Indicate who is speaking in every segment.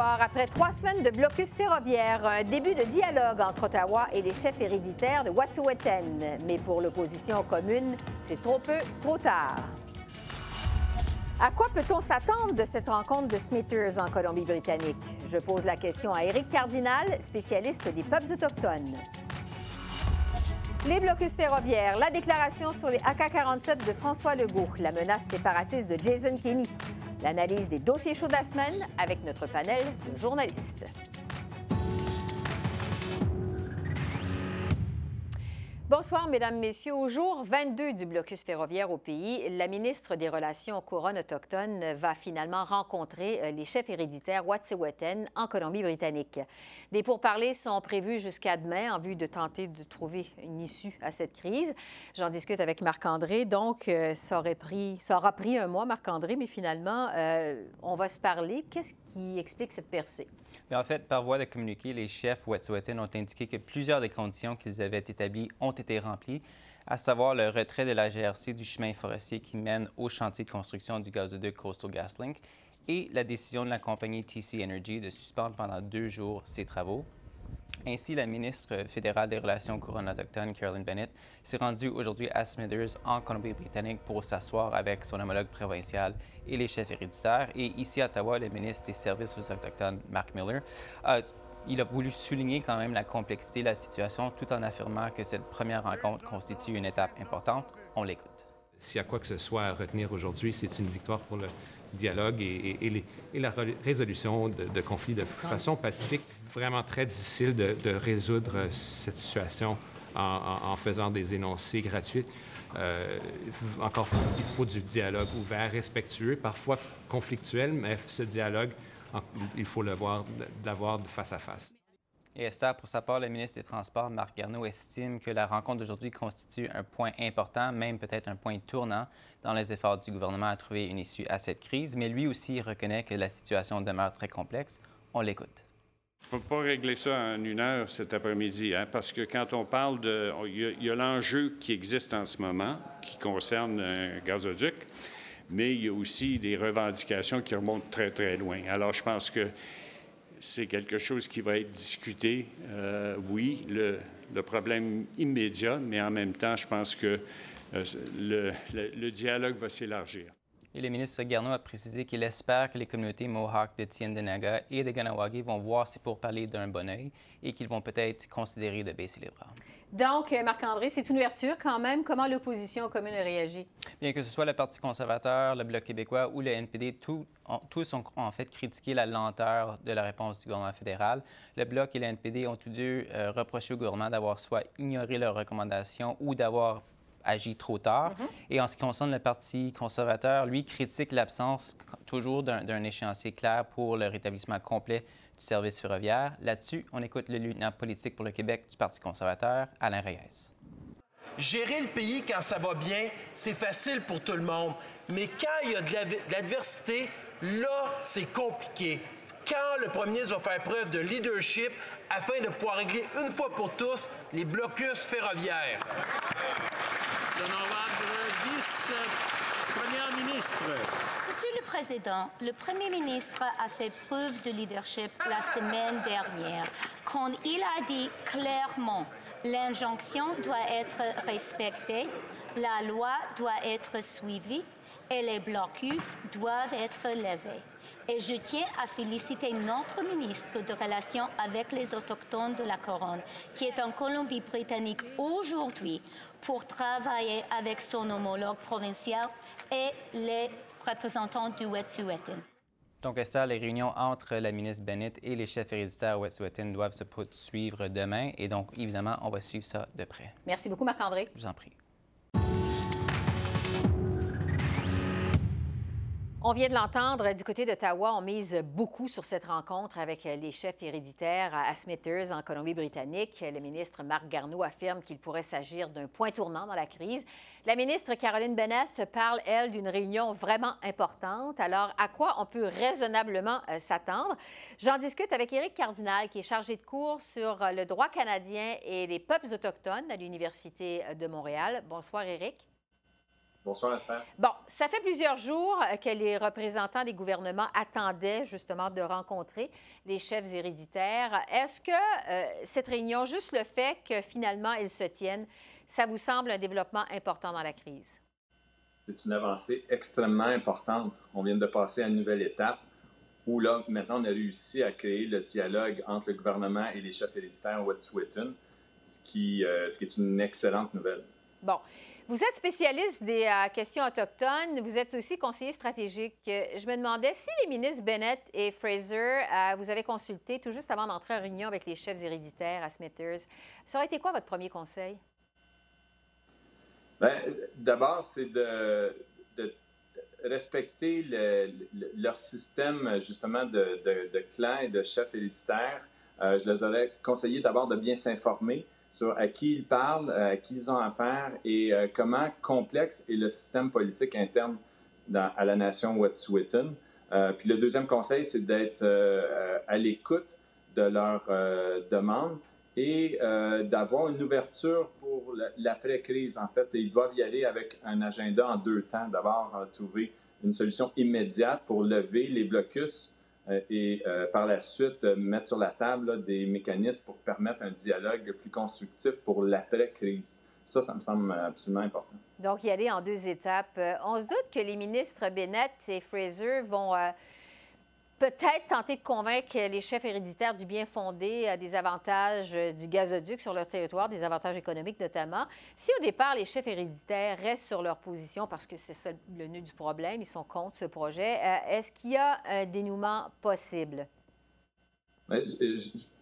Speaker 1: Après trois semaines de blocus ferroviaire, un début de dialogue entre Ottawa et les chefs héréditaires de Wet'suwet'en. Mais pour l'opposition commune, c'est trop peu, trop tard. À quoi peut-on s'attendre de cette rencontre de Smithers en Colombie-Britannique? Je pose la question à Éric Cardinal, spécialiste des peuples autochtones. Les blocus ferroviaires, la déclaration sur les AK-47 de François Legault, la menace séparatiste de Jason Kenney, l'analyse des dossiers chauds de la semaine avec notre panel de journalistes. Bonsoir, Mesdames, Messieurs. Au jour 22 du blocus ferroviaire au pays, la ministre des Relations couronnes autochtones va finalement rencontrer euh, les chefs héréditaires Wet'suwet'en en Colombie-Britannique. Des pourparlers sont prévus jusqu'à demain en vue de tenter de trouver une issue à cette crise. J'en discute avec Marc-André. Donc, euh, ça, aurait pris, aura pris un mois, Marc-André, mais finalement, euh, on va se parler. Qu'est-ce qui explique cette percée?
Speaker 2: Mais en fait, par voie de communiqué, les chefs Wet'suwet'en ont indiqué que plusieurs des conditions qu'ils avaient établies ont été remplies, à savoir le retrait de la GRC du chemin forestier qui mène au chantier de construction du gazoduc Coastal GasLink et la décision de la compagnie TC Energy de suspendre pendant deux jours ses travaux. Ainsi, la ministre fédérale des Relations couronnes autochtones, Carolyn Bennett, s'est rendue aujourd'hui à Smithers, en Colombie-Britannique, pour s'asseoir avec son homologue provincial et les chefs héréditaires. Et ici à Ottawa, le ministre des Services aux Autochtones, Mark Miller, a il a voulu souligner quand même la complexité de la situation tout en affirmant que cette première rencontre constitue une étape importante. On l'écoute.
Speaker 3: S'il y a quoi que ce soit à retenir aujourd'hui, c'est une victoire pour le dialogue et, la résolution de, conflits de façon pacifique. Vraiment très difficile de, résoudre cette situation en, faisant des énoncés gratuits. Euh, encore, il faut du dialogue ouvert, respectueux, parfois conflictuel, mais ce dialogue il faut le voir, l'avoir face à face.
Speaker 2: Et Esther, pour sa part, le ministre des Transports, Marc Garneau, estime que la rencontre d'aujourd'hui constitue un point important, même peut-être un point tournant dans les efforts du gouvernement à trouver une issue à cette crise, mais lui aussi reconnaît que la situation demeure très complexe. On l'écoute.
Speaker 4: Ne peut pas régler ça en une heure cet après-midi, hein, parce que quand on parle de... Il y a, l'enjeu qui existe en ce moment, qui concerne un gazoduc, mais il y a aussi des revendications qui remontent très, très loin. Alors, je pense que c'est quelque chose qui va être discuté, euh, oui, le, problème immédiat, mais en même temps, je pense que euh, le, dialogue va s'élargir.
Speaker 2: Et le ministre Garneau a précisé qu'il espère que les communautés Mohawk de Tiendenaga et de Ganawagi vont voir si pour parler d'un bon oeil et qu'ils vont peut-être considérer de baisser les bras.
Speaker 1: Donc, euh, Marc-André, c'est une ouverture quand même. Comment l'opposition commune a réagi?
Speaker 2: Bien que ce soit le Parti conservateur, le Bloc québécois ou le NPD, tous ont en fait critiqué la lenteur de la réponse du gouvernement fédéral. Le Bloc et le NPD ont tous deux euh, reproché au gouvernement d'avoir soit ignoré leurs recommandations ou d'avoir agi trop tard. Mm-hmm. Et en ce qui concerne le Parti conservateur, lui critique l'absence toujours d'un échéancier clair pour le rétablissement complet du service ferroviaire. Là-dessus, on écoute le lieutenant politique pour le Québec du Parti conservateur, Alain Reyes.
Speaker 5: Gérer le pays quand ça va bien, c'est facile pour tout le monde. Mais quand il y a de l'adversité, là, c'est compliqué. Quand le premier ministre va faire preuve de leadership afin de pouvoir régler une fois pour tous les blocus ferroviaires.
Speaker 6: Monsieur le Président, le Premier ministre a fait preuve de leadership la semaine dernière quand il a dit clairement l'injonction doit être respectée, la loi doit être suivie et les blocus doivent être levés. Et je tiens à féliciter notre ministre de Relations avec les Autochtones de la Couronne, qui est en Colombie-Britannique aujourd'hui pour travailler avec son homologue provincial et les représentants du Wet'suwet'en.
Speaker 2: Donc, Esther, les réunions entre la ministre Bennett et les chefs héréditaires Wet'suwet'en doivent se poursuivre demain. Et donc, évidemment, on va suivre ça de près.
Speaker 1: Merci beaucoup, Marc-André.
Speaker 2: Je vous en prie.
Speaker 1: On vient de l'entendre, du côté d'Ottawa, on mise beaucoup sur cette rencontre avec les chefs héréditaires à Smithers, en Colombie-Britannique. Le ministre Marc Garneau affirme qu'il pourrait s'agir d'un point tournant dans la crise. La ministre Caroline Bennett parle, elle, d'une réunion vraiment importante. Alors, à quoi on peut raisonnablement euh, s'attendre? J'en discute avec Éric Cardinal, qui est chargé de cours sur le droit canadien et les peuples autochtones à l'Université de Montréal. Bonsoir, Éric.
Speaker 7: Bonsoir, Esther.
Speaker 1: Bon, ça fait plusieurs jours que les représentants des gouvernements attendaient justement de rencontrer les chefs héréditaires. Est-ce que euh, cette réunion, juste le fait que finalement ils se tiennent, ça vous semble un développement important dans la crise?
Speaker 7: C'est une avancée extrêmement importante. On vient de passer à une nouvelle étape où là, maintenant, on a réussi à créer le dialogue entre le gouvernement et les chefs héréditaires Wet'suwet'en, ce qui, euh, ce qui est une excellente nouvelle.
Speaker 1: Bon. Vous êtes spécialiste des euh, questions autochtones. Vous êtes aussi conseiller stratégique. Je me demandais si les ministres Bennett et Fraser, euh, vous avez consulté tout juste avant d'entrer en réunion avec les chefs héréditaires à Smithers. Ça aurait été quoi votre premier conseil?
Speaker 7: Bien, D'abord, c'est de, respecter le, leur système justement de, de, clans et de chefs héréditaires. Euh, je les aurais conseillé d'abord de bien s'informer sur à qui ils parlent, euh, à qui ils ont affaire et euh, comment complexe est le système politique interne à la nation Wet'suwet'en. Euh, puis le deuxième conseil, c'est d'être à l'écoute de leurs demandes et d'avoir une ouverture pour l'après-crise. En fait, ils doivent y aller avec un agenda en deux temps. D'abord, trouver une solution immédiate pour lever les blocus et euh, par la suite euh, mettre sur la table des mécanismes pour permettre un dialogue plus constructif pour l'après-crise. Ça, ça me semble absolument important.
Speaker 1: Donc, y aller en deux étapes. On se doute que les ministres Bennett et Fraser vont peut-être tenter de convaincre les chefs héréditaires du bien fondé des avantages du gazoduc sur leur territoire, des avantages économiques notamment. Si au départ, les chefs héréditaires restent sur leur position parce que c'est le nœud du problème, ils sont contre ce projet, euh, est-ce qu'il y a un dénouement possible?
Speaker 7: je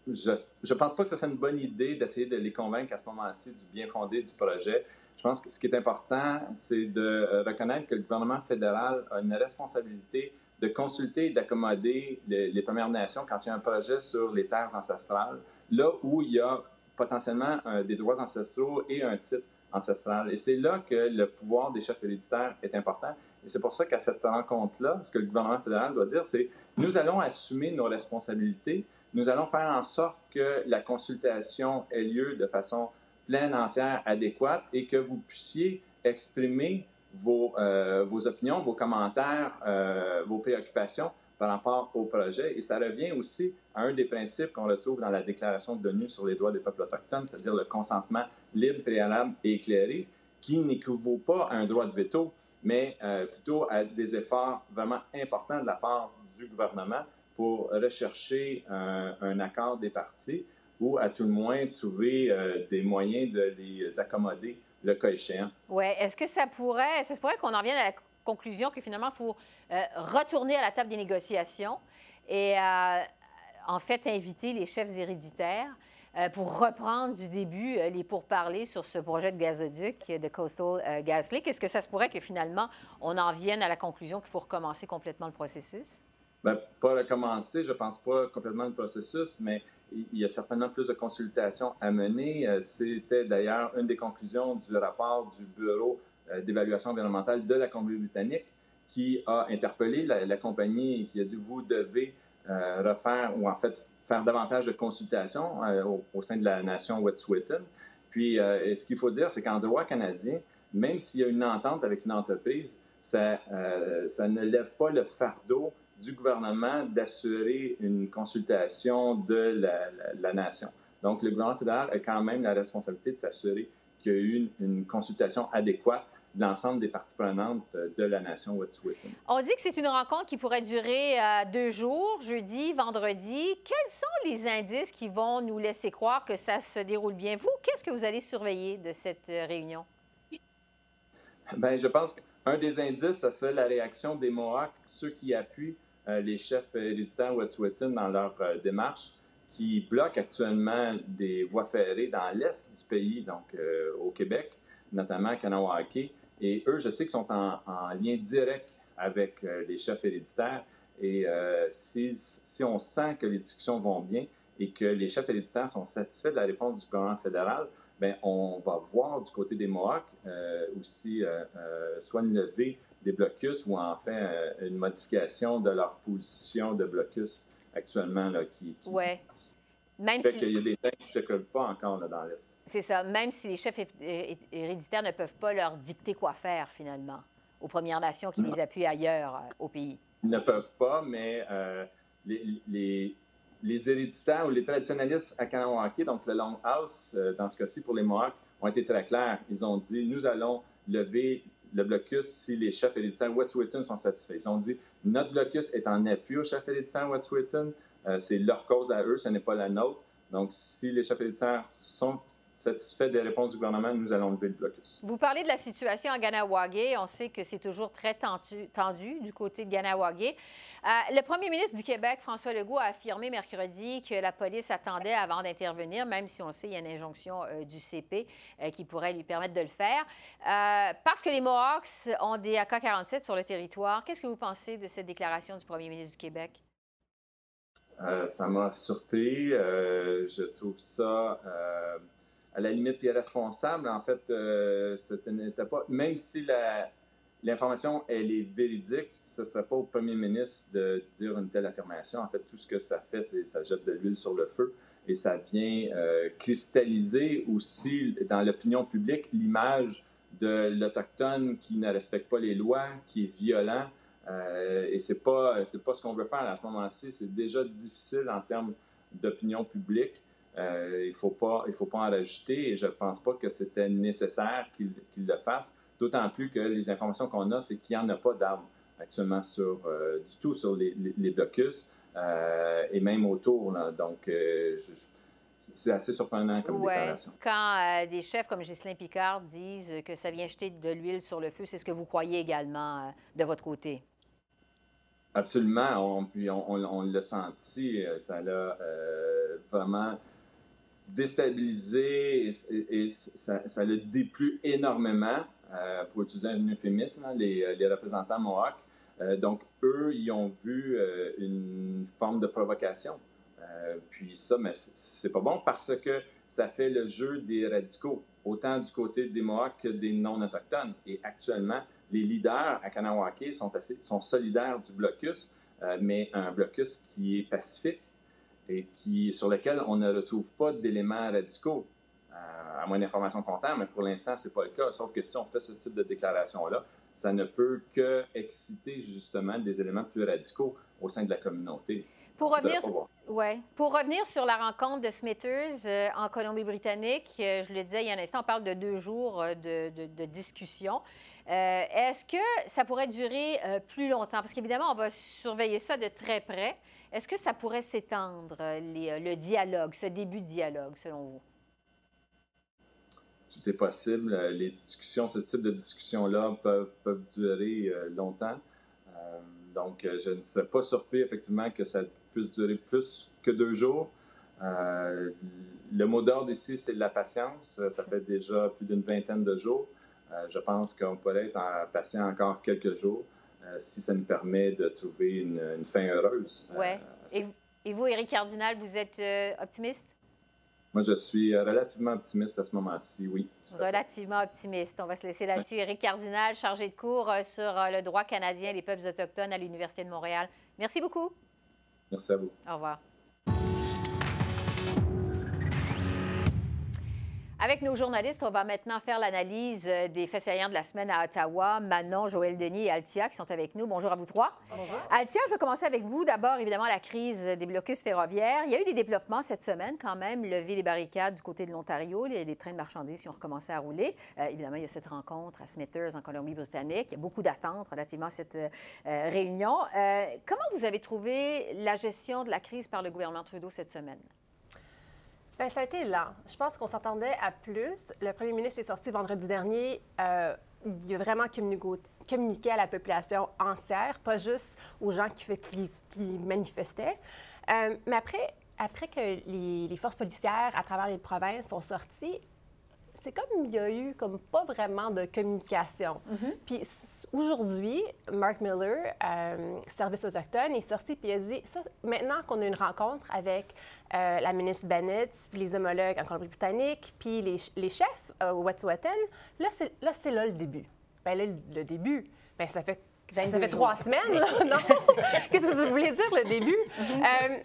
Speaker 7: ne pense pas que ce soit une bonne idée d'essayer de les convaincre à ce moment-ci du bien fondé du projet. Je pense que ce qui est important, c'est de euh, reconnaître que le gouvernement fédéral a une responsabilité de consulter et d'accommoder les, Premières Nations quand il y a un projet sur les terres ancestrales, là où il y a potentiellement des droits ancestraux et un titre ancestral. Et c'est là que le pouvoir des chefs héréditaires est important. Et c'est pour ça qu'à cette rencontre-là, ce que le gouvernement fédéral doit dire, c'est nous allons assumer nos responsabilités, nous allons faire en sorte que la consultation ait lieu de façon pleine, entière, adéquate et que vous puissiez exprimer vos, euh, vos opinions, vos commentaires, euh, vos préoccupations par rapport au projet. Et ça revient aussi à un des principes qu'on retrouve dans la Déclaration de l'ONU sur les droits des peuples autochtones, c'est-à-dire le consentement libre, préalable et éclairé, qui n'équivaut pas à un droit de veto, mais euh, plutôt à des efforts vraiment importants de la part du gouvernement pour rechercher un, un accord des partis ou à tout le moins trouver des moyens de les accommoder le cas échéant.
Speaker 1: Oui. Est-ce que ça pourrait, ça se pourrait qu'on en vienne à la conclusion que finalement, il faut euh, retourner à la table des négociations et euh, en fait inviter les chefs héréditaires euh, pour reprendre du début les pourparlers sur ce projet de gazoduc de Coastal GasLink. Est-ce que ça se pourrait que finalement, on en vienne à la conclusion qu'il faut recommencer complètement le processus?
Speaker 7: Bien, pas recommencer, je pense pas complètement le processus, mais il y a certainement plus de consultations à mener. Euh, c'était d'ailleurs une des conclusions du rapport du Bureau euh, d'évaluation environnementale de la Colombie-Britannique qui a interpellé la, compagnie et qui a dit vous devez euh, refaire ou en fait faire davantage de consultations au, sein de la nation Wet'suwet'en. Puis, ce qu'il faut dire, c'est qu'en droit canadien, même s'il y a une entente avec une entreprise, ça, ça ne lève pas le fardeau du gouvernement d'assurer une consultation de la, nation. Donc, le gouvernement fédéral a quand même la responsabilité de s'assurer qu'il y a eu une, consultation adéquate de l'ensemble des parties prenantes de la nation Wet'suwet'en.
Speaker 1: On dit que c'est une rencontre qui pourrait durer euh, deux jours, jeudi, vendredi. Quels sont les indices qui vont nous laisser croire que ça se déroule bien? Vous, qu'est-ce que vous allez surveiller de cette euh, réunion?
Speaker 7: Bien, je pense qu'un des indices, ça serait la réaction des Mohawks, ceux qui appuient euh, les chefs héréditaires Wet'suwet'en dans leur euh, démarche qui bloquent actuellement des voies ferrées dans l'est du pays, donc euh, au Québec, notamment à Kanawake. Et eux, je sais qu'ils sont en, lien direct avec les chefs héréditaires. Et si, on sent que les discussions vont bien et que les chefs héréditaires sont satisfaits de la réponse du gouvernement fédéral, bien, on va voir du côté des Mohawks aussi soit une levée des blocus ou en fait une modification de leur position de blocus actuellement là, qui, qui,
Speaker 1: ouais. Même
Speaker 7: fait qu'il y a des gens qui ne se collent pas encore là, dans l'Est.
Speaker 1: C'est ça. Même si les chefs héréditaires ne peuvent pas leur dicter quoi faire, finalement, aux Premières Nations qui les appuient ailleurs euh, au pays.
Speaker 7: Ils ne peuvent pas, mais euh, les, les, les, héréditaires ou les traditionnalistes à Kanawake, donc le Longhouse, euh, dans ce cas-ci pour les Mohawks, ont été très clairs. Ils ont dit nous allons lever le blocus si les chefs héréditaires Wet'suwet'en sont satisfaits. Ils ont dit notre blocus est en appui aux chefs héréditaires Wet'suwet'en. Euh, c'est leur cause à eux, ce n'est pas la nôtre. Donc, si les chefs héréditaires sont satisfaits des réponses du gouvernement, nous allons lever le blocus.
Speaker 1: Vous parlez de la situation à Ganawagé. On sait que c'est toujours très tendu, du côté de Ganawagé. Euh, le premier ministre du Québec, François Legault, a affirmé mercredi que la police attendait avant d'intervenir, même si on le sait, il y a une injonction euh, du CP qui pourrait lui permettre de le faire. parce que les Mohawks ont des AK-47 sur le territoire, qu'est-ce que vous pensez de cette déclaration du premier ministre du Québec?
Speaker 7: Euh, ça m'a surpris. Euh, je trouve ça euh, à la limite irresponsable. En fait, n'était pas. Même si l'information elle est véridique, ce ne serait pas au premier ministre de dire une telle affirmation. En fait, tout ce que ça fait, c'est ça jette de l'huile sur le feu et ça vient cristalliser aussi dans l'opinion publique l'image de l'Autochtone qui ne respecte pas les lois, qui est violent. Euh, et c'est pas c'est pas ce qu'on veut faire à ce moment-ci. C'est déjà difficile en termes d'opinion publique. Euh, il faut pas faut pas en rajouter et je pense pas que c'était nécessaire qu'il le fasse. D'autant plus que les informations qu'on a, c'est qu'il n'y en a pas d'armes actuellement sur euh, du tout sur les, les, blocus et même autour. Donc c'est assez surprenant comme déclaration.
Speaker 1: Quand des chefs comme Ghislain Picard disent que ça vient jeter de l'huile sur le feu, c'est ce que vous croyez également de votre côté?
Speaker 7: Absolument. On, puis on, l'a senti. Euh, ça l'a euh, vraiment déstabilisé et, ça, l'a déplu énormément, euh, pour utiliser un euphémisme, les, les, représentants Mohawks. donc, eux, ils ont vu une forme de provocation. puis ça, mais c'est pas bon parce que ça fait le jeu des radicaux, autant du côté des Mohawks que des non-autochtones. Et actuellement, les leaders à Kanawake sont, solidaires du blocus, euh, mais un blocus qui est pacifique et qui, sur lequel on ne retrouve pas d'éléments radicaux, euh, à moins d'informations comptables, mais pour l'instant, ce n'est pas le cas. Sauf que si on fait ce type de déclaration-là, ça ne peut que exciter justement des éléments plus radicaux au sein de la communauté.
Speaker 1: Pour revenir, ouais. Pour revenir sur la rencontre de Smithers euh, en Colombie-Britannique, je le disais il y a un instant, on parle de deux jours de, de, de discussion. Euh, est-ce que ça pourrait durer euh, plus longtemps? Parce qu'évidemment, on va surveiller ça de très près. Est-ce que ça pourrait s'étendre, euh, le dialogue, ce début de dialogue, selon vous?
Speaker 7: Tout est possible. Les discussions, ce type de discussions-là peuvent, peuvent, durer longtemps. donc, je ne serais pas surpris, effectivement, que ça puisse durer plus que deux jours. le mot d'ordre ici, c'est la patience. Ça fait déjà plus d'une vingtaine de jours. Euh, je pense qu'on pourrait être en, patient encore quelques jours euh, si ça nous permet de trouver une, fin heureuse.
Speaker 1: Euh, oui. Et, vous, Éric Cardinal, vous êtes optimiste?
Speaker 7: Moi, je suis relativement optimiste à ce moment-ci, oui.
Speaker 1: Relativement optimiste. On va se laisser là-dessus. Éric Cardinal, chargé de cours sur le droit canadien et les peuples autochtones à l'Université de Montréal. Merci beaucoup.
Speaker 7: Merci à vous.
Speaker 1: Au revoir. Avec nos journalistes, on va maintenant faire l'analyse euh, des faits saillants de la semaine à Ottawa. Manon, Joël Denis et Altia qui sont avec nous. Bonjour à vous trois. Bonjour. Altia, je vais commencer avec vous. D'abord, évidemment, la crise des blocus ferroviaires. Il y a eu des développements cette semaine quand même. Lever les barricades du côté de l'Ontario. Les, trains de marchandises qui ont recommencé à rouler. Euh, évidemment, il y a cette rencontre à Smithers en Colombie-Britannique. Il y a beaucoup d'attentes relativement à cette euh, réunion. comment vous avez trouvé la gestion de la crise par le gouvernement Trudeau cette semaine?
Speaker 8: Bien, ça a été lent. Je pense qu'on s'attendait à plus. Le premier ministre est sorti vendredi dernier. Euh, il a vraiment communiqué à la population entière, pas juste aux gens qui, manifestaient. Euh, mais après, après que les, forces policières à travers les provinces sont sorties, c'est comme il y a eu comme pas vraiment de communication. Puis s- aujourd'hui, Mark Miller, euh, service autochtone, est sorti puis il a dit ça, maintenant qu'on a une rencontre avec euh, la ministre Bennett, puis les homologues en Colombie-Britannique, puis les, les chefs euh, au Wet'suwet'en, là c'est là le début. Ben là le, le début, ben ça fait ça
Speaker 1: 22
Speaker 8: fait
Speaker 1: jours.
Speaker 8: trois semaines, là, non? Qu'est-ce que vous voulez dire, le début? Euh,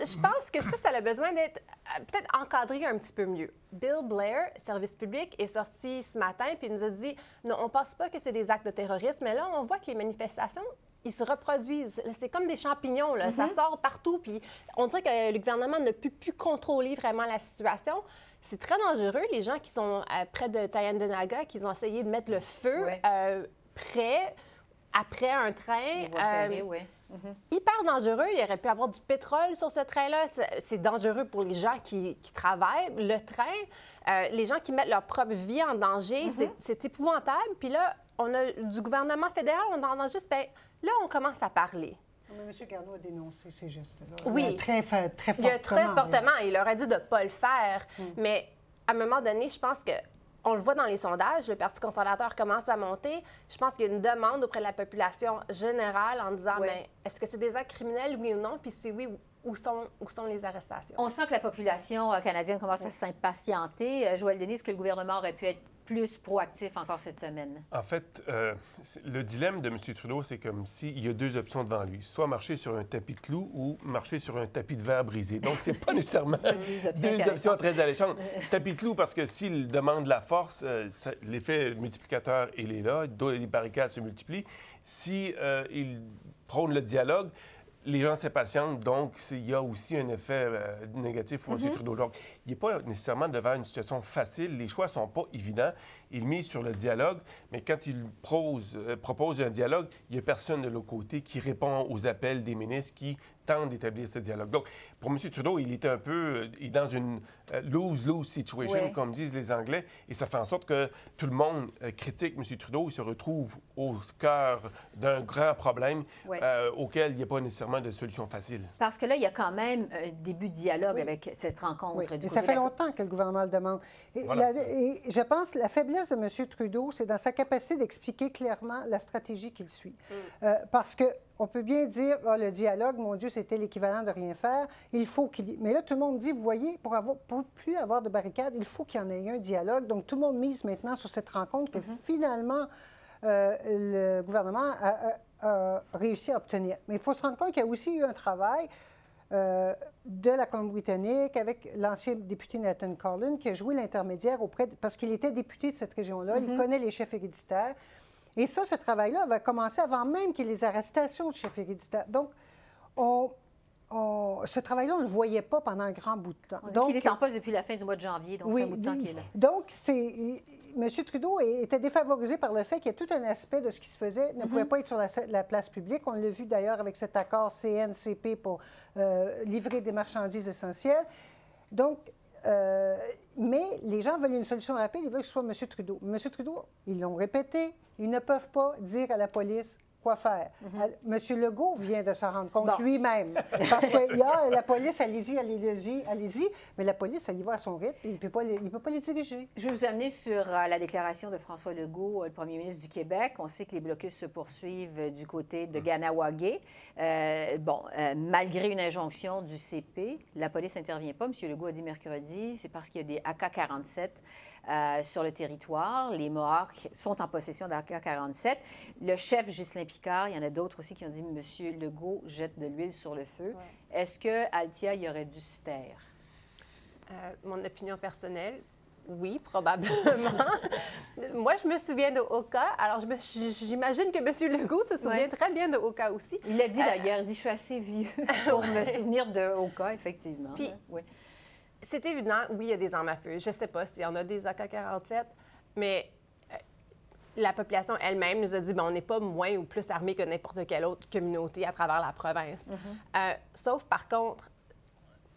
Speaker 8: je pense que ça, ça a besoin d'être euh, peut-être encadré un petit peu mieux. Bill Blair, service public, est sorti ce matin puis il nous a dit non, on pense pas que c'est des actes de terrorisme, mais là, on voit que les manifestations, ils se reproduisent. C'est comme des champignons, là. ça sort partout. Puis on dirait que le gouvernement ne peut plus contrôler vraiment la situation. C'est très dangereux. Les gens qui sont euh, près de Tayandenaga, qui ont essayé de mettre le feu
Speaker 1: Ouais.
Speaker 8: euh, près, après un train. Euh,
Speaker 1: oui.
Speaker 8: hyper dangereux. Il aurait pu avoir du pétrole sur ce train-là. C'est- dangereux pour les gens qui, qui travaillent. Le train, euh, les gens qui mettent leur propre vie en danger, c'est- c'est épouvantable. Puis là, on a du gouvernement fédéral, on en a juste... ben, là, on commence à parler.
Speaker 9: Mais M. Garneau a dénoncé ces gestes-là.
Speaker 8: Oui.
Speaker 9: Très, fa- très
Speaker 8: Il
Speaker 9: fortement.
Speaker 8: a très
Speaker 9: là.
Speaker 8: fortement, il leur a dit de ne pas le faire. Mais à un moment donné, je pense que on le voit dans les sondages, le Parti conservateur commence à monter. Je pense qu'il y a une demande auprès de la population générale en disant, mais est-ce que c'est des actes criminels, oui ou non? Puis si oui, où sont, où sont les arrestations?
Speaker 1: On sent que la population euh, canadienne commence à s'impatienter. Euh, Joël Denis, est-ce que le gouvernement aurait pu être plus proactif encore cette semaine?
Speaker 10: En fait, euh, le dilemme de M. Trudeau, c'est comme s'il y a deux options devant lui. Soit marcher sur un tapis de clous ou marcher sur un tapis de verre brisé. Donc, c'est pas nécessairement
Speaker 1: Deux options
Speaker 10: deux
Speaker 1: intéressantes.
Speaker 10: options très alléchantes. tapis de clous, parce que s'il demande la force, euh, l'effet multiplicateur, il est là. Les barricades se multiplient. Si euh, il prône le dialogue, les gens s'impatientent, donc il y a aussi un effet euh, négatif pour M. Trudeau. Donc, il n'est pas nécessairement devant une situation facile. Les choix ne sont pas évidents. Il mise sur le dialogue, mais quand il pose, euh, propose un dialogue, il n'y a personne de l'autre côté qui répond aux appels des ministres qui tentent d'établir ce dialogue. Donc, pour M. Trudeau, il est un peu euh, il est dans une euh, lose-lose situation,
Speaker 1: Ouais.
Speaker 10: comme disent les Anglais, et ça fait en sorte que tout le monde critique M. Trudeau. Il se retrouve au cœur d'un grand problème
Speaker 1: Ouais.
Speaker 10: euh, auquel il n'y a pas nécessairement de solution facile.
Speaker 1: Parce que là, il y a quand même un début de dialogue avec cette rencontre.
Speaker 9: Oui,
Speaker 1: du
Speaker 9: ça
Speaker 1: de
Speaker 9: fait
Speaker 1: la-
Speaker 9: longtemps que le gouvernement le demande. Et,
Speaker 10: Voilà.
Speaker 9: la- et je pense que la faiblesse de M. Trudeau, c'est dans sa capacité d'expliquer clairement la stratégie qu'il suit. Euh, parce que on peut bien dire, Ah, le dialogue, mon Dieu, c'était l'équivalent de rien faire. Il faut qu'il y... Mais là, tout le monde dit, vous voyez, pour avoir, pour plus avoir de barricades, il faut qu'il y en ait un dialogue. Donc, tout le monde mise maintenant sur cette rencontre que finalement, euh, le gouvernement a, a- a réussi à obtenir. Mais il faut se rendre compte qu'il y a aussi eu un travail euh, de la Colombie-Britannique avec l'ancien député Nathan Collin qui a joué l'intermédiaire auprès, de- parce qu'il était député de cette région-là, il connaît les chefs héréditaires. Et ça, ce travail-là va commencer avant même qu'il y ait les arrestations de chefs héréditaires. Donc, on, on- ce travail-là, on ne le voyait pas pendant un grand bout de temps.
Speaker 1: On dit
Speaker 9: Donc,
Speaker 1: qu'il est en poste depuis la fin du mois de janvier, donc c'est un bout de temps
Speaker 9: il-
Speaker 1: qu'il est là.
Speaker 9: Donc, c'est, M. Trudeau était défavorisé par le fait qu'il y a tout un aspect de ce qui se faisait ne pouvait pas être sur la, la place publique. On l'a vu d'ailleurs avec cet accord CNCP pour euh, livrer des marchandises essentielles. Donc, euh, mais les gens veulent une solution rapide, ils veulent que ce soit M. Trudeau. M. Trudeau, ils l'ont répété, ils ne peuvent pas dire à la police quoi faire. M. Legault vient de s'en rendre compte lui-même. Parce que y a la police, allez-y, allez-y, allez-y, mais la police, elle y va à son rythme, il ne peut, pas les- il peut pas les diriger.
Speaker 1: Je vais vous amener sur euh, la déclaration de François Legault, euh, le premier ministre du Québec. On sait que les blocus se poursuivent euh, du côté de Ganawagé. Euh, bon, euh, malgré une injonction du CP, la police n'intervient pas. M. Legault a dit mercredi, c'est parce qu'il y a des AK-47 euh, sur le territoire. Les Mohawks sont en possession d'AK-47. Le chef Ghislain Picard, il y en a d'autres aussi qui ont dit M. Legault jette de l'huile sur le feu. Est-ce que Altia y aurait dû se taire?
Speaker 8: Euh, mon opinion personnelle, oui, probablement. Moi, je me souviens de Oka. Alors, j'imagine que M. Legault se souvient
Speaker 1: Ouais.
Speaker 8: très bien de Oka aussi.
Speaker 1: Il l'a dit d'ailleurs, il dit Je suis assez vieux pour me souvenir de Oka, effectivement.
Speaker 8: Puis-. C'est évident, oui, il y a des armes à feu. Je ne sais pas s'il y en a des AK-47, mais euh, la population elle-même nous a dit ben, on n'est pas moins ou plus armé que n'importe quelle autre communauté à travers la province. Euh, sauf, par contre,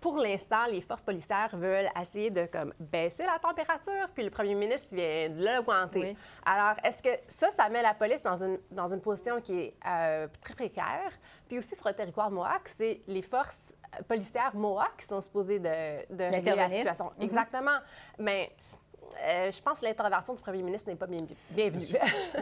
Speaker 8: pour l'instant, les forces policières veulent essayer de comme, baisser la température, puis le premier ministre vient de l'augmenter.
Speaker 1: Oui.
Speaker 8: Alors, est-ce que ça, ça met la police dans une, dans une position qui est euh, très précaire? Puis aussi, sur le territoire Mohawk, c'est les forces policières Mohawk qui sont supposées de, de régler la situation.
Speaker 1: Mhm.
Speaker 8: Exactement. Mais euh, je pense que l'intervention du premier ministre n'est pas bien, bienvenue.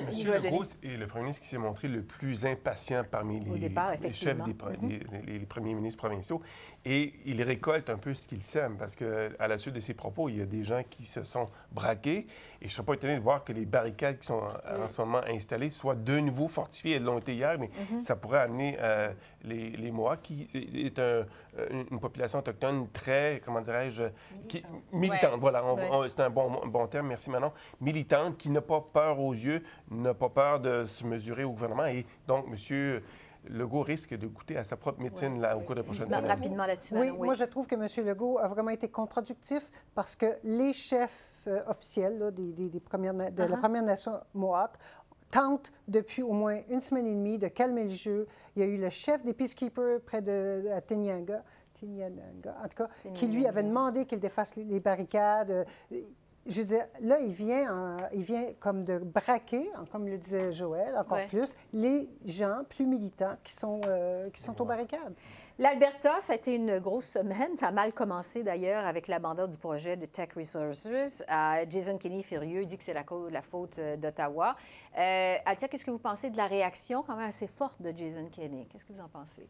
Speaker 10: Monsieur Legault est le premier ministre qui s'est montré le plus impatient parmi les, les chefs des, mm-hmm. les, premiers ministres provinciaux. Et il récolte un peu ce qu'il sème, parce qu'à la suite de ses propos, il y a des gens qui se sont braqués. Et je ne serais pas étonné de voir que les barricades qui sont en, ce moment installées soient de nouveau fortifiées. Elles l'ont été hier, mais mm-hmm. ça pourrait amener euh, les, les Mohawks, qui est une population autochtone très, comment dirais-je, militante. Voilà, c'est un bon, bon terme, merci Manon. Militante, qui n'a pas peur aux yeux, n'a pas peur de se mesurer au gouvernement. Et donc, monsieur Legault risque de goûter à sa propre médecine là, au cours des prochaines semaines.
Speaker 1: Rapidement là-dessus.
Speaker 9: Oui, moi je trouve que M. Legault a vraiment été contre-productif parce que les chefs euh, officiels des, premières, de la uh-huh. Première Nation Mohawk tentent depuis au moins une semaine et demie de calmer le jeu. Il y a eu le chef des Peacekeepers près de à Tenyanga, en tout cas, qui lui avait demandé qu'il défasse les barricades. Je veux dire, là, il vient, il vient comme de braquer, comme le disait Joël, encore plus, les gens plus militants qui sont, euh, qui sont aux barricades.
Speaker 1: L'Alberta, ça a été une grosse semaine. Ça a mal commencé d'ailleurs avec l'abandon du projet de Tech Resources. Euh, Jason Kenney, furieux, dit que c'est la, faute euh, d'Ottawa. Euh, Altia, qu'est-ce que vous pensez de la réaction quand même assez forte de Jason Kenney? Qu'est-ce que vous en pensez?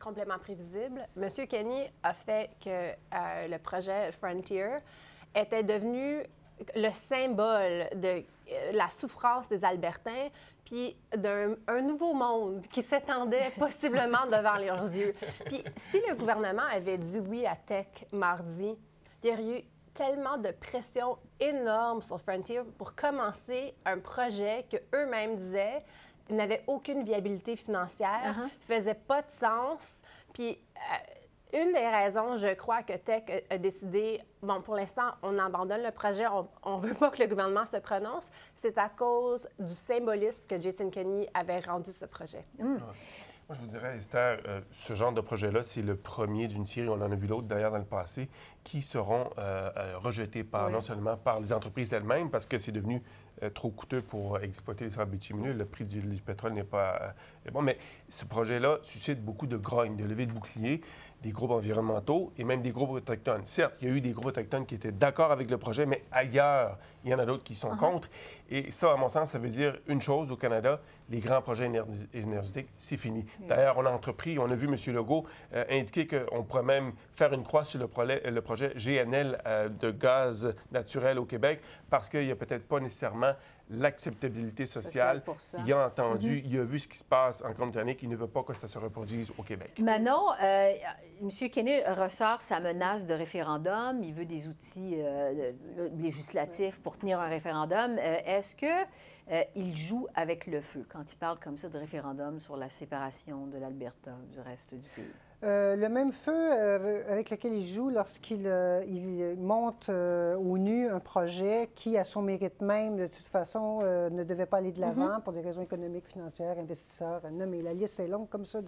Speaker 8: Complètement prévisible. Monsieur Kenney a fait que le projet Frontier était devenu le symbole de euh, la souffrance des Albertains, puis d'un nouveau monde qui s'étendait possiblement devant leurs yeux. Puis si le gouvernement avait dit oui à Tech mardi, il y aurait eu tellement de pression énorme sur Frontier pour commencer un projet que eux-mêmes disaient n'avait aucune viabilité financière, uh-huh. faisait pas de sens. Puis euh, une des raisons, je crois, que Tech a décidé, bon, pour l'instant, on abandonne le projet, on ne veut pas que le gouvernement se prononce, c'est à cause du symbolisme que Jason Kenney avait rendu ce projet.
Speaker 10: Hmm. Moi, je vous dirais, Esther, euh, ce genre de projet-là, c'est le premier d'une série, on en a vu l'autre d'ailleurs dans le passé, qui seront euh, euh, rejetés par, non seulement par les entreprises elles-mêmes, parce que c'est devenu trop coûteux pour exploiter les sables bitumineux, le prix du, du pétrole n'est pas bon, mais ce projet-là suscite beaucoup de grogne, de levée de boucliers des groupes environnementaux et même des groupes autochtones. Certes, il y a eu des groupes autochtones qui étaient d'accord avec le projet, mais ailleurs, il y en a d'autres qui sont uh-huh. contre. Et ça, à mon sens, ça veut dire une chose au Canada, les grands projets énergétiques, c'est fini. D'ailleurs, on a entrepris, on a vu M. Legault euh, indiquer qu'on pourrait même faire une croix sur le, le projet GNL euh, de gaz naturel au Québec parce qu'il n'y a peut-être pas nécessairement l'acceptabilité sociale. Il a entendu, mm-hmm. il a vu ce qui se passe en Colombie-Britannique, il ne veut pas que ça se reproduise au Québec.
Speaker 1: Manon, euh, M. Kenney ressort sa menace de référendum. Il veut des outils euh, législatifs pour tenir un référendum. Euh, est-ce que il joue avec le feu quand il parle comme ça de référendum sur la séparation de l'Alberta du reste du pays?
Speaker 9: Euh, le même feu euh, avec lequel il joue lorsqu'il euh, il monte au nu un projet qui, à son mérite même, de toute façon, ne devait pas aller de l'avant mhm. pour des raisons économiques, financières, investisseurs. Non, mais la liste est longue comme ça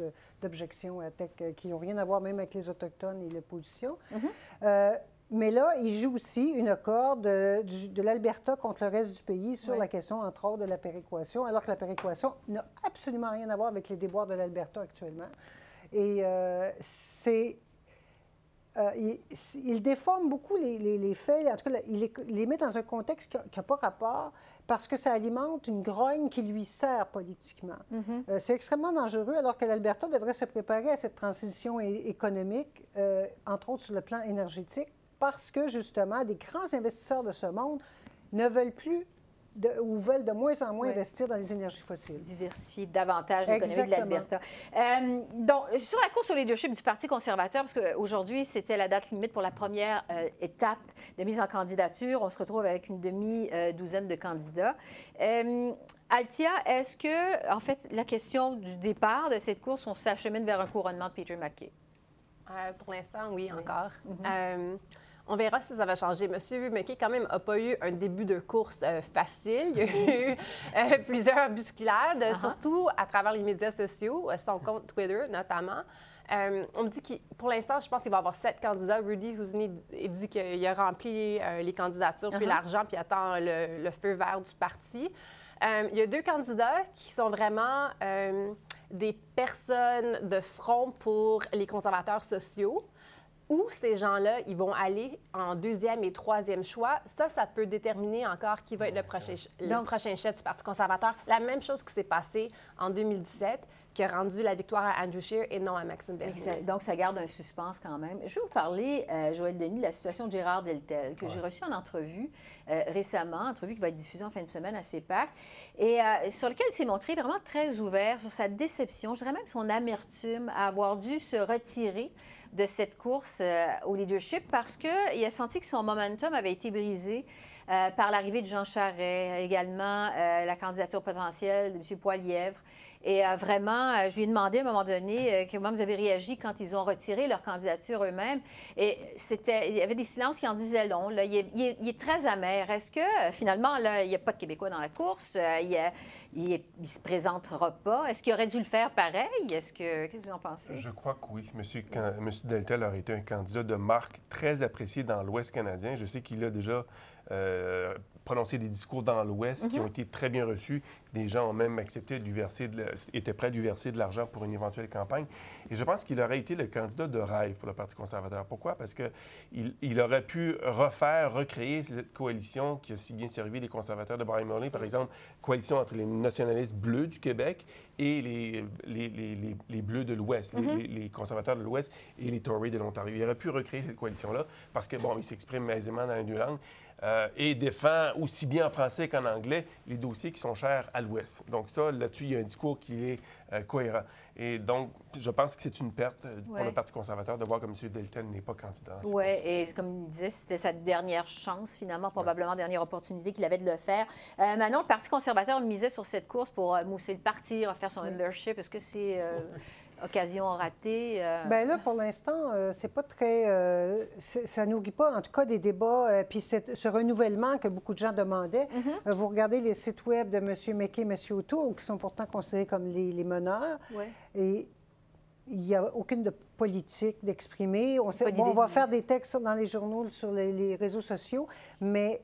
Speaker 9: d'objections à tech qui n'ont rien à voir même avec les Autochtones et l'opposition. Mhm. mais là, il joue aussi une corde de, de l'Alberta contre le reste du pays sur la question, entre autres, de la péréquation, alors que la péréquation n'a absolument rien à voir avec les déboires de l'Alberta actuellement. Et euh, c'est. Euh, il, déforme beaucoup les, faits, en tout cas, il les, met dans un contexte qui n'a pas rapport parce que ça alimente une grogne qui lui sert politiquement. Mm-hmm. Euh, c'est extrêmement dangereux alors que l'Alberta devrait se préparer à cette transition économique, entre autres sur le plan énergétique, parce que justement, des grands investisseurs de ce monde ne veulent plus ou veulent de moins en moins investir dans les énergies fossiles.
Speaker 1: Diversifier davantage l'économie de l'Alberta. Euh, donc, sur la course au leadership du Parti conservateur, parce qu'aujourd'hui, c'était la date limite pour la première euh, étape de mise en candidature. On se retrouve avec une demi-douzaine de candidats. Euh, Altia, est-ce que, en fait, la question du départ de cette course, on s'achemine vers un couronnement de Peter McKay?
Speaker 8: pour l'instant, oui, encore. Mm-hmm. On verra si ça va changer. Monsieur McKay, quand même, n'a pas eu un début de course euh, facile. Il y a eu euh, plusieurs bousculades, uh-huh. surtout à travers les médias sociaux, euh, son compte Twitter notamment. on me dit que pour l'instant, je pense qu'il va y avoir sept candidats. Rudy Housney dit qu'il a rempli les candidatures, puis uh-huh. l'argent, puis attend le, feu vert du parti. il y a deux candidats qui sont vraiment des personnes de front pour les conservateurs sociaux. Où ces gens-là, ils vont aller en deuxième et troisième choix, ça, ça peut déterminer encore qui va être le prochain, le prochain chef du Parti conservateur. La même chose qui s'est passée en 2017 qui a rendu la victoire à Andrew Scheer et non à Maxime Bernier.
Speaker 1: Donc, ça garde un suspense quand même. Je vais vous parler, euh, Joël Denis, de la situation de Gérard Deltel, que j'ai reçu en entrevue euh, récemment, entrevue qui va être diffusée en fin de semaine à CEPAC, et euh, sur lequel il s'est montré vraiment très ouvert sur sa déception, je dirais même son amertume à avoir dû se retirer de cette course au leadership parce qu'il a senti que son momentum avait été brisé par l'arrivée de Jean Charest, également la candidature potentielle de M. Poilièvre. Et euh, vraiment, euh, je lui ai demandé à un moment donné euh, comment vous avez réagi quand ils ont retiré leur candidature eux-mêmes. Et c'était, il y avait des silences qui en disaient long. Là. Il, est, très amer. Est-ce que finalement, là, il n'y a pas de Québécois dans la course? il ne se présentera pas? Est-ce qu'il aurait dû le faire pareil? Est-ce que... Qu'est-ce que vous en pensez?
Speaker 10: Je crois que oui. Monsieur, Monsieur Deltel aurait été un candidat de marque très apprécié dans l'Ouest canadien. Je sais qu'il a déjà prononcé des discours dans l'Ouest qui mhm. ont été très bien reçus. Des gens ont même accepté du verser, de, étaient prêts à lui verser de l'argent pour une éventuelle campagne. Et je pense qu'il aurait été le candidat de rêve pour le Parti conservateur. Pourquoi? Parce qu'il il aurait pu refaire, recréer cette coalition qui a si bien servi les conservateurs de Brian Mulroney, par exemple, coalition entre les nationalistes bleus du Québec et les, les, les, les Bleus de l'Ouest, mhm. les, conservateurs de l'Ouest et les Tories de l'Ontario. Il aurait pu recréer cette coalition-là parce que, bon, il s'exprime aisément dans les deux langues. Euh, et défend aussi bien en français qu'en anglais les dossiers qui sont chers à l'Ouest. Donc ça, là-dessus, il y a un discours qui est euh, cohérent. Et donc, je pense que c'est une perte euh, pour le Parti conservateur de voir que M. Delton n'est pas candidat.
Speaker 1: Oui, et comme il disait, c'était sa dernière chance, finalement, probablement dernière opportunité qu'il avait de le faire. maintenant, le Parti conservateur misait sur cette course pour mousser le parti, refaire son leadership. Est-ce que c'est occasion ratée?
Speaker 9: Euh... Bien là, pour l'instant, euh, c'est pas très... Euh, ça nourrit pas, en tout cas, des débats. Euh, puis ce renouvellement que beaucoup de gens demandaient. Mhm. vous regardez les sites web de M. McKay et M. O'Toole, qui sont pourtant considérés comme les, meneurs. Et il n'y a aucune de politique d'exprimer. On, on, va faire des textes dans les journaux, sur les, les réseaux sociaux, mais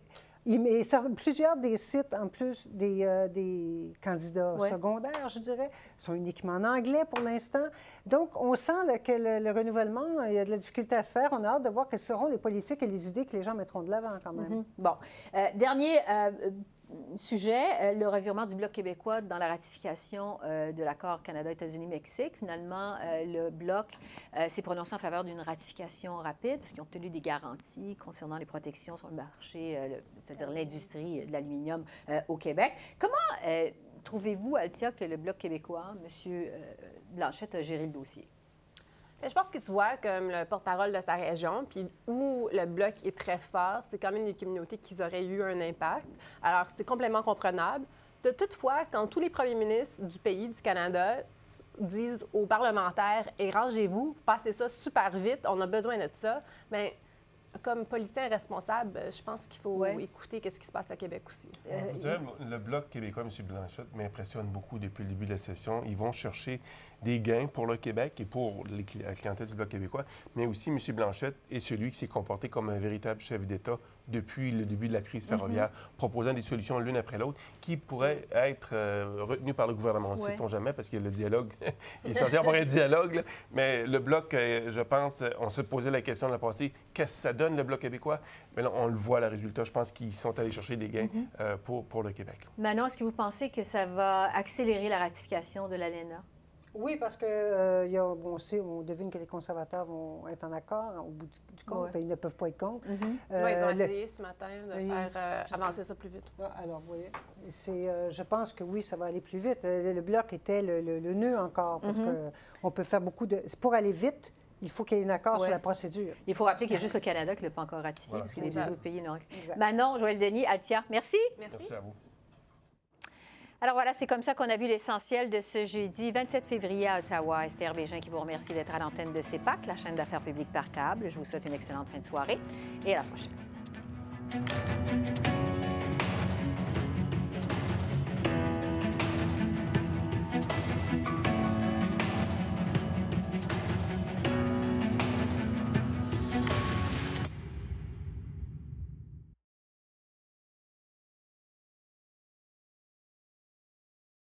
Speaker 9: plusieurs des sites, en plus des, euh, des candidats secondaires, je dirais, sont uniquement en anglais pour l'instant. Donc, on sent que le, renouvellement, il y a de la difficulté à se faire. On a hâte de voir quelles seront les politiques et les idées que les gens mettront de l'avant quand même. Mm-hmm.
Speaker 1: Bon. Euh, dernier euh, sujet, euh, le revirement du Bloc québécois dans la ratification euh, de l'accord Canada-États-Unis-Mexique. Finalement, euh, le Bloc s'est prononcé en faveur d'une ratification rapide parce qu'ils ont obtenu des garanties concernant les protections sur le marché, c'est-à-dire l'industrie de l'aluminium au Québec. Comment trouvez-vous, Altia, que le Bloc québécois, M. Blanchette, a géré le dossier?
Speaker 8: Je pense qu'il se voit comme le porte-parole de sa région, puis où le bloc est très fort, c'est quand même une communauté qui aurait eu un impact. Alors, c'est complètement comprenable. De toutefois, quand tous les premiers ministres du pays, du Canada, disent aux parlementaires et rangez-vous, passez ça super vite, on a besoin de ça, bien, comme politicien responsable, je pense qu'il faut écouter ce qui se passe à Québec aussi.
Speaker 10: Euh, le Bloc québécois, M. Blanchette, m'impressionne beaucoup depuis le début de la session. Ils vont chercher des gains pour le Québec et pour la clientèle du Bloc québécois, mais aussi M. Blanchette est celui qui s'est comporté comme un véritable chef d'État depuis le début de la crise ferroviaire, mm-hmm. proposant des solutions l'une après l'autre qui pourraient être euh, retenues par le gouvernement. Ne sait-on jamais, parce que le dialogue est essentiel pour un dialogue. Mais le Bloc, euh, je pense, on se posait la question de la passée, qu'est-ce que ça donne, le Bloc québécois? Mais là, on le voit, le résultat. Je pense qu'ils sont allés chercher des gains mm-hmm. euh, pour, pour le Québec.
Speaker 1: Manon, est-ce que vous pensez que ça va accélérer la ratification de l'ALENA?
Speaker 9: Oui, parce que euh, y a, on sait, on devine que les conservateurs vont être en accord au bout du, compte. Ils ne peuvent pas être contre.
Speaker 8: Mm-hmm. Euh, ils ont essayé ce matin de faire euh, avancer ça plus vite.
Speaker 9: Ah, alors, vous voyez, je pense que oui, ça va aller plus vite. Le, bloc était le, le, nœud encore, parce mm-hmm. qu'on peut faire beaucoup de... Pour aller vite, il faut qu'il y ait un accord sur la procédure.
Speaker 1: Il faut rappeler qu'il y a juste le Canada qui ne l'a pas encore ratifié, parce que les autres pays n'ont... Manon, Joël Denis, Altia, merci.
Speaker 10: Merci, merci à vous.
Speaker 1: Alors voilà, c'est comme ça qu'on a vu l'essentiel de ce jeudi 27 février à Ottawa. Esther Bégin qui vous remercie d'être à l'antenne de CEPAC, la chaîne d'affaires publiques par câble. Je vous souhaite une excellente fin de soirée et à la prochaine.